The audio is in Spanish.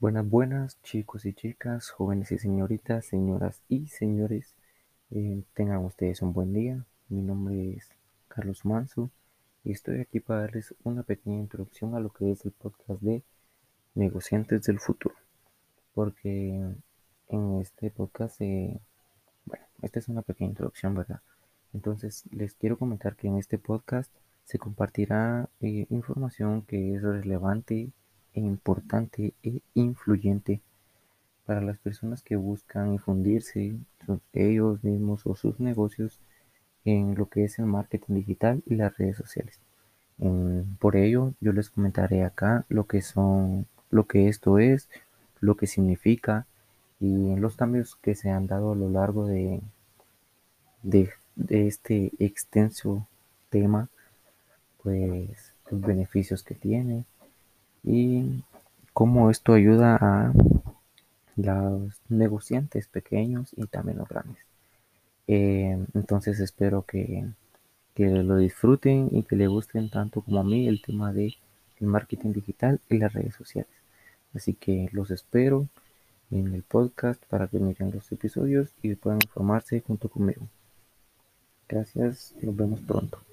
Buenas, buenas, chicos y chicas, jóvenes y señoritas, señoras y señores. Eh, tengan ustedes un buen día. Mi nombre es Carlos Manso y estoy aquí para darles una pequeña introducción a lo que es el podcast de Negociantes del Futuro. Porque en este podcast, eh, bueno, esta es una pequeña introducción, ¿verdad? Entonces les quiero comentar que en este podcast se compartirá eh, información que es relevante importante e influyente para las personas que buscan infundirse ellos mismos o sus negocios en lo que es el marketing digital y las redes sociales. por ello, yo les comentaré acá lo que son, lo que esto es, lo que significa y los cambios que se han dado a lo largo de, de, de este extenso tema, pues los beneficios que tiene, y cómo esto ayuda a los negociantes pequeños y también los grandes. Eh, entonces espero que, que, lo disfruten y que les gusten tanto como a mí el tema de el marketing digital y las redes sociales. Así que los espero en el podcast para que miren los episodios y puedan informarse junto conmigo. Gracias, nos vemos pronto.